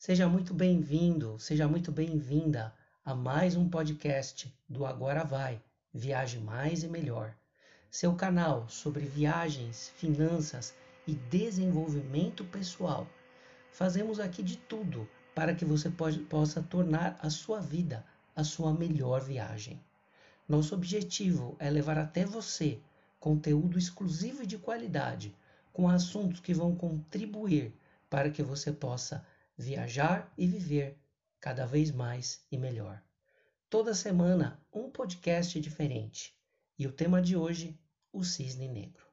Seja muito bem-vindo, seja muito bem-vinda a mais um podcast do Agora Vai, Viaje Mais e Melhor. Seu canal sobre viagens, finanças e desenvolvimento pessoal. Fazemos aqui de tudo para que você pode, possa tornar a sua vida a sua melhor viagem. Nosso objetivo é levar até você conteúdo exclusivo e de qualidade, com assuntos que vão contribuir para que você possa viajar e viver cada vez mais e melhor. Toda semana, um podcast diferente. E o tema de hoje, o cisne negro.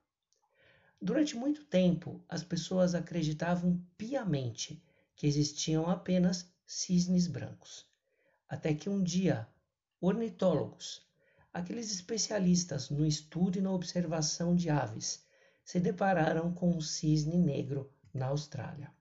Durante muito tempo, as pessoas acreditavam piamente que existiam apenas cisnes brancos. Até que um dia, ornitólogos, aqueles especialistas no estudo e na observação de aves, se depararam com um cisne negro na Austrália.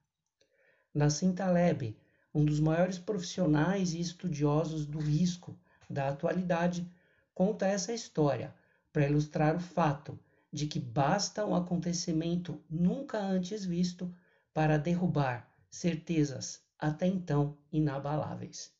Nassim Taleb, um dos maiores profissionais e estudiosos do risco da atualidade, conta essa história para ilustrar o fato de que basta um acontecimento nunca antes visto para derrubar certezas até então inabaláveis.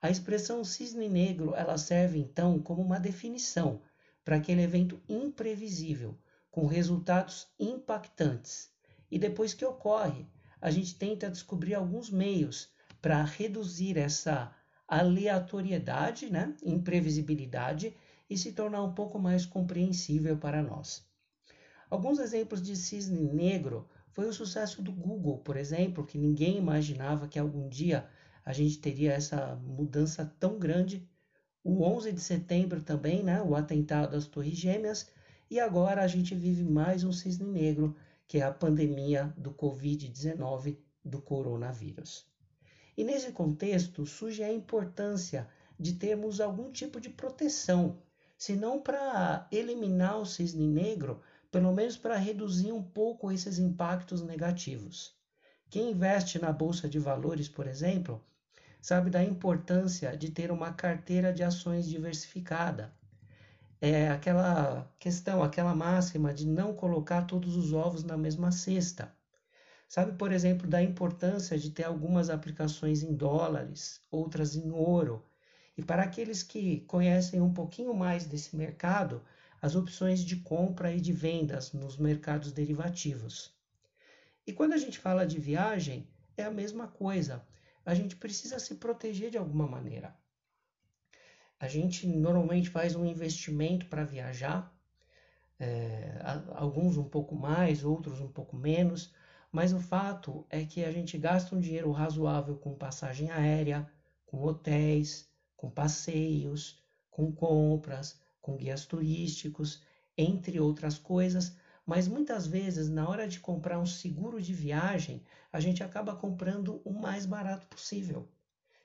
A expressão cisne negro ela serve então como uma definição para aquele evento imprevisível, com resultados impactantes. E depois que ocorre, a gente tenta descobrir alguns meios para reduzir essa aleatoriedade, né, imprevisibilidade e se tornar um pouco mais compreensível para nós. Alguns exemplos de cisne negro foi o sucesso do Google, por exemplo, que ninguém imaginava que algum dia a gente teria essa mudança tão grande. O 11 de setembro também, né, o atentado às Torres Gêmeas, e agora a gente vive mais um cisne negro que é a pandemia do Covid-19 do coronavírus. E nesse contexto surge a importância de termos algum tipo de proteção, se não para eliminar o cisne negro, pelo menos para reduzir um pouco esses impactos negativos. Quem investe na bolsa de valores, por exemplo, sabe da importância de ter uma carteira de ações diversificada, é aquela questão, aquela máxima de não colocar todos os ovos na mesma cesta. Sabe, por exemplo, da importância de ter algumas aplicações em dólares, outras em ouro. E para aqueles que conhecem um pouquinho mais desse mercado, as opções de compra e de vendas nos mercados derivativos. E quando a gente fala de viagem, é a mesma coisa. A gente precisa se proteger de alguma maneira. A gente normalmente faz um investimento para viajar, é, alguns um pouco mais, outros um pouco menos, mas o fato é que a gente gasta um dinheiro razoável com passagem aérea, com hotéis, com passeios, com compras, com guias turísticos, entre outras coisas, mas muitas vezes na hora de comprar um seguro de viagem, a gente acaba comprando o mais barato possível.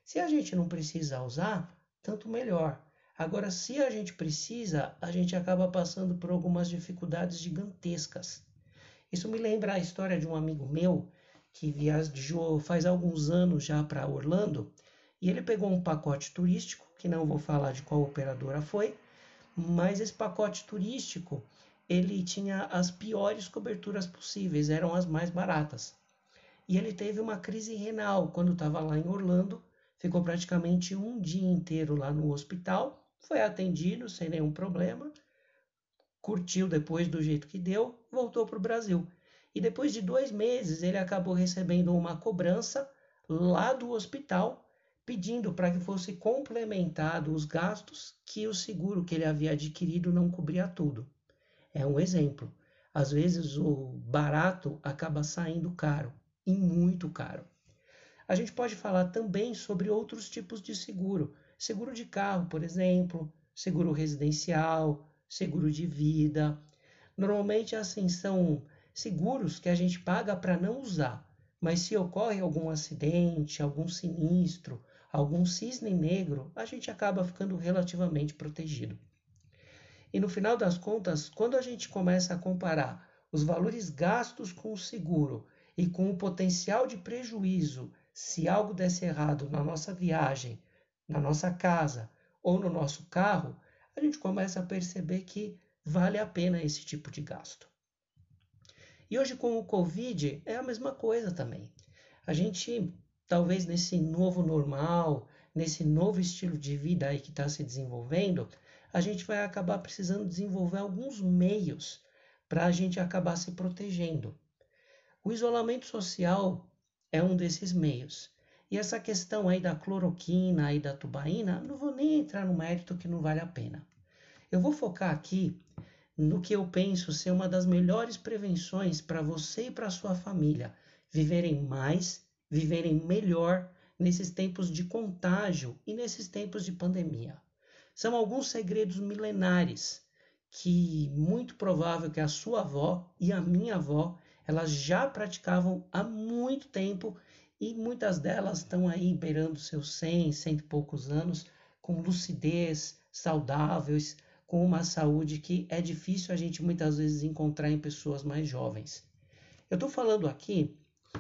Se a gente não precisa usar, tanto melhor. Agora, se a gente precisa, a gente acaba passando por algumas dificuldades gigantescas. Isso me lembra a história de um amigo meu que viajou faz alguns anos já para Orlando e ele pegou um pacote turístico, que não vou falar de qual operadora foi, mas esse pacote turístico ele tinha as piores coberturas possíveis, eram as mais baratas. E ele teve uma crise renal quando estava lá em Orlando ficou praticamente um dia inteiro lá no hospital, foi atendido sem nenhum problema, curtiu depois do jeito que deu, voltou para o Brasil. E depois de dois meses ele acabou recebendo uma cobrança lá do hospital, pedindo para que fosse complementado os gastos que o seguro que ele havia adquirido não cobria tudo. É um exemplo. Às vezes o barato acaba saindo caro, e muito caro. A gente pode falar também sobre outros tipos de seguro. Seguro de carro, por exemplo, seguro residencial, seguro de vida. Normalmente, assim, são seguros que a gente paga para não usar, mas se ocorre algum acidente, algum sinistro, algum cisne negro, a gente acaba ficando relativamente protegido. E no final das contas, quando a gente começa a comparar os valores gastos com o seguro e com o potencial de prejuízo se algo desse errado na nossa viagem, na nossa casa ou no nosso carro, a gente começa a perceber que vale a pena esse tipo de gasto. E hoje com o Covid é a mesma coisa também. A gente talvez nesse novo normal, nesse novo estilo de vida aí que está se desenvolvendo, a gente vai acabar precisando desenvolver alguns meios para a gente acabar se protegendo. O isolamento social é um desses meios. E essa questão aí da cloroquina e da tubaína, não vou nem entrar no mérito que não vale a pena. Eu vou focar aqui no que eu penso ser uma das melhores prevenções para você e para sua família viverem mais, viverem melhor nesses tempos de contágio e nesses tempos de pandemia. São alguns segredos milenares que muito provável que a sua avó e a minha avó elas já praticavam há muito tempo e muitas delas estão aí beirando seus 100, cento e poucos anos com lucidez, saudáveis, com uma saúde que é difícil a gente muitas vezes encontrar em pessoas mais jovens. Eu estou falando aqui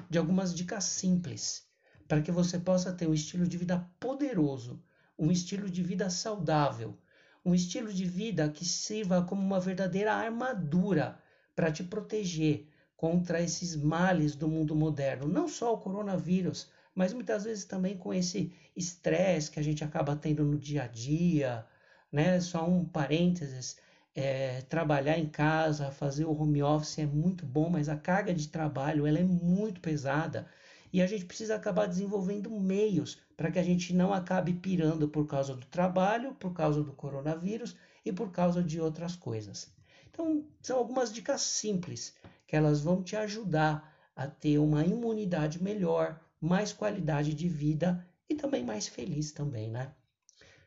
de algumas dicas simples para que você possa ter um estilo de vida poderoso, um estilo de vida saudável, um estilo de vida que sirva como uma verdadeira armadura para te proteger contra esses males do mundo moderno, não só o coronavírus, mas muitas vezes também com esse estresse que a gente acaba tendo no dia a dia, né? Só um parênteses, é, trabalhar em casa, fazer o home office é muito bom, mas a carga de trabalho ela é muito pesada e a gente precisa acabar desenvolvendo meios para que a gente não acabe pirando por causa do trabalho, por causa do coronavírus e por causa de outras coisas. Então, são algumas dicas simples que elas vão te ajudar a ter uma imunidade melhor, mais qualidade de vida e também mais feliz também, né?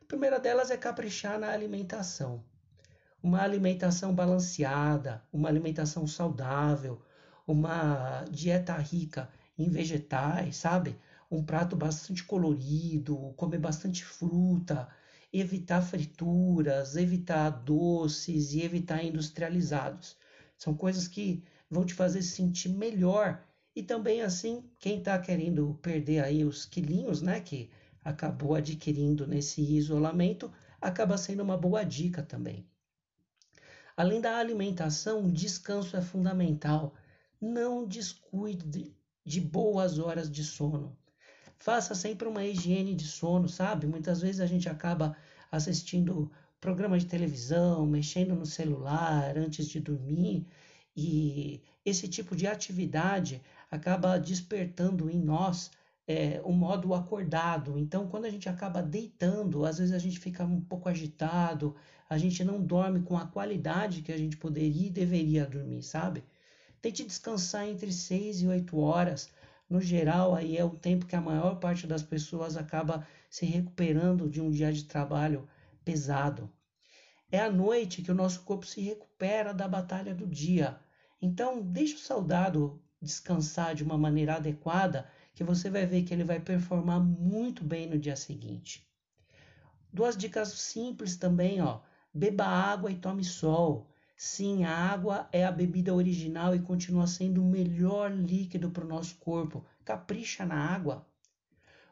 A primeira delas é caprichar na alimentação. Uma alimentação balanceada, uma alimentação saudável, uma dieta rica em vegetais, sabe? Um prato bastante colorido, comer bastante fruta, evitar frituras, evitar doces e evitar industrializados. São coisas que vão te fazer se sentir melhor e também assim quem está querendo perder aí os quilinhos, né, que acabou adquirindo nesse isolamento, acaba sendo uma boa dica também. Além da alimentação, descanso é fundamental. Não descuide de boas horas de sono. Faça sempre uma higiene de sono, sabe? Muitas vezes a gente acaba assistindo programa de televisão, mexendo no celular antes de dormir, e esse tipo de atividade acaba despertando em nós é, modo acordado. Então, quando a gente acaba deitando, às vezes a gente fica um pouco agitado, a gente não dorme com a qualidade que a gente poderia e deveria dormir, sabe? Tente descansar entre 6 e 8 horas. No geral, aí é o tempo que a maior parte das pessoas acaba se recuperando de um dia de trabalho pesado. É à noite que o nosso corpo se recupera da batalha do dia. Então, deixe o soldado descansar de uma maneira adequada, que você vai ver que ele vai performar muito bem no dia seguinte. Duas dicas simples também, ó. Beba água e tome sol. Sim, a água é a bebida original e continua sendo o melhor líquido para o nosso corpo. Capricha na água.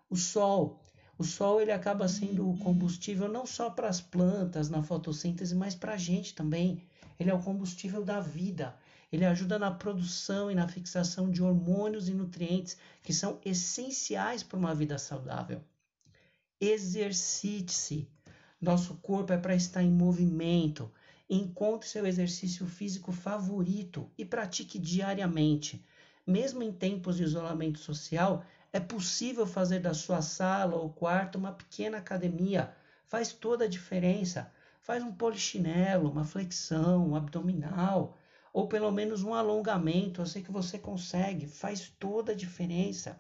O sol. O sol ele acaba sendo o combustível não só para as plantas na fotossíntese, mas para a gente também. Ele é o combustível da vida. Ele ajuda na produção e na fixação de hormônios e nutrientes que são essenciais para uma vida saudável. Exercite-se. Nosso corpo é para estar em movimento. Encontre seu exercício físico favorito e pratique diariamente. Mesmo em tempos de isolamento social, é possível fazer da sua sala ou quarto uma pequena academia. Faz toda a diferença. Faz um polichinelo, uma flexão, um abdominal, ou pelo menos um alongamento. Eu sei que você consegue, faz toda a diferença.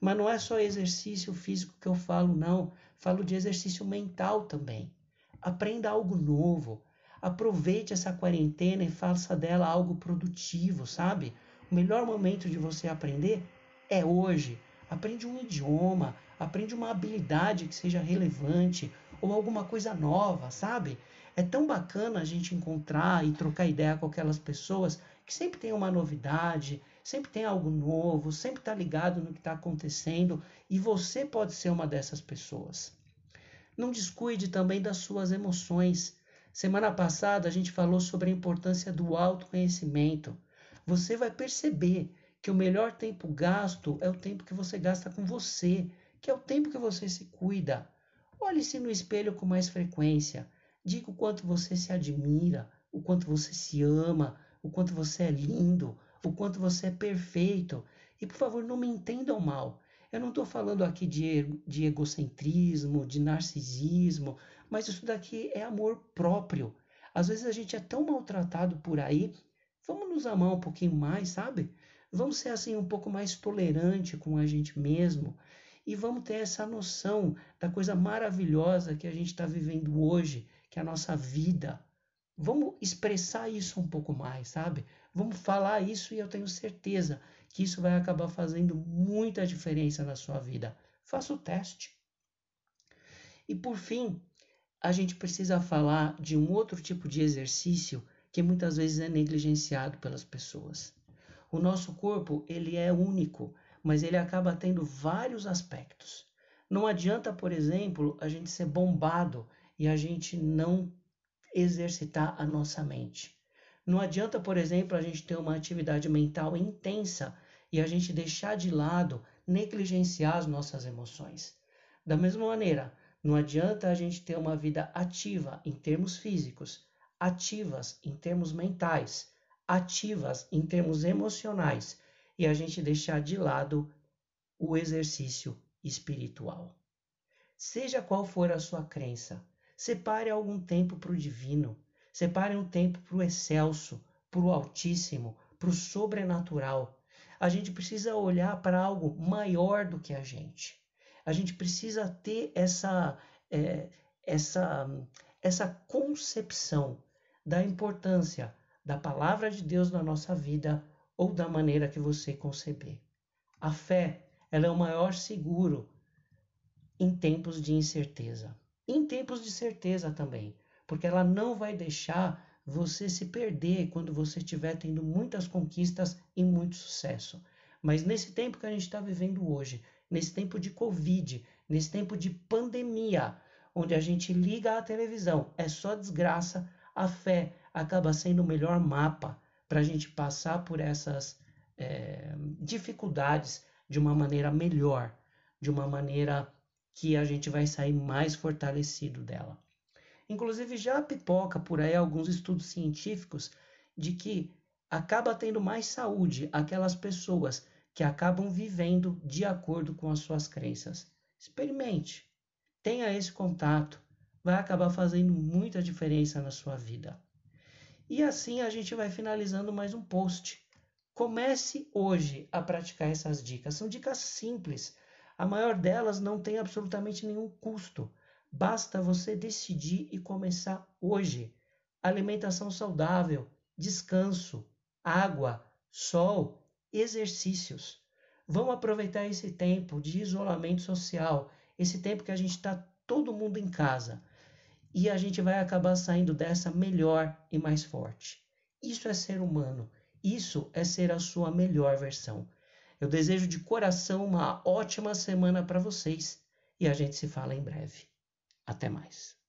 Mas não é só exercício físico que eu falo, não. Falo de exercício mental também. Aprenda algo novo. Aproveite essa quarentena e faça dela algo produtivo, sabe? O melhor momento de você aprender é hoje. Aprende um idioma, aprende uma habilidade que seja relevante ou alguma coisa nova, sabe? É tão bacana a gente encontrar e trocar ideia com aquelas pessoas que sempre tem uma novidade, sempre tem algo novo, sempre está ligado no que está acontecendo e você pode ser uma dessas pessoas. Não descuide também das suas emoções. Semana passada a gente falou sobre a importância do autoconhecimento. Você vai perceber que o melhor tempo gasto é o tempo que você gasta com você, que é o tempo que você se cuida. Olhe-se no espelho com mais frequência. Diga o quanto você se admira, o quanto você se ama, o quanto você é lindo, o quanto você é perfeito. E por favor, não me entendam mal. Eu não estou falando aqui de, de egocentrismo, de narcisismo, mas isso daqui é amor próprio. Às vezes a gente é tão maltratado por aí. Vamos nos amar um pouquinho mais, sabe? Vamos ser assim um pouco mais tolerante com a gente mesmo e vamos ter essa noção da coisa maravilhosa que a gente está vivendo hoje, que a nossa vida. Vamos expressar isso um pouco mais, sabe? Vamos falar isso e eu tenho certeza que isso vai acabar fazendo muita diferença na sua vida. Faça o teste. E por fim, a gente precisa falar de um outro tipo de exercício que muitas vezes é negligenciado pelas pessoas. O nosso corpo, ele é único, mas ele acaba tendo vários aspectos. Não adianta, por exemplo, a gente ser bombado e a gente não exercitar a nossa mente. Não adianta, por exemplo, a gente ter uma atividade mental intensa e a gente deixar de lado, negligenciar as nossas emoções. Da mesma maneira, não adianta a gente ter uma vida ativa em termos físicos, ativas em termos mentais, ativas em termos emocionais e a gente deixar de lado o exercício espiritual. Seja qual for a sua crença, separe algum tempo para o divino, separe um tempo para o excelso, para o altíssimo, para o sobrenatural. A gente precisa olhar para algo maior do que a gente. A gente precisa ter essa, é, essa, essa concepção da importância da palavra de Deus na nossa vida ou da maneira que você conceber. A fé, ela é o maior seguro em tempos de incerteza. Em tempos de certeza também, porque ela não vai deixar você se perder quando você estiver tendo muitas conquistas e muito sucesso. Mas nesse tempo que a gente está vivendo hoje, nesse tempo de Covid, nesse tempo de pandemia, onde a gente liga a televisão, é só desgraça, a fé acaba sendo o melhor mapa para a gente passar por essas é, dificuldades de uma maneira melhor, de uma maneira que a gente vai sair mais fortalecido dela. Inclusive, já pipoca por aí alguns estudos científicos de que acaba tendo mais saúde aquelas pessoas que acabam vivendo de acordo com as suas crenças. Experimente, tenha esse contato, vai acabar fazendo muita diferença na sua vida. E assim a gente vai finalizando mais um post. Comece hoje a praticar essas dicas. São dicas simples. A maior delas não tem absolutamente nenhum custo. Basta você decidir e começar hoje. Alimentação saudável, descanso, água, sol, exercícios. Vamos aproveitar esse tempo de isolamento social, esse tempo que a gente está todo mundo em casa e a gente vai acabar saindo dessa melhor e mais forte. Isso é ser humano, isso é ser a sua melhor versão. Eu desejo de coração uma ótima semana para vocês e a gente se fala em breve. Até mais.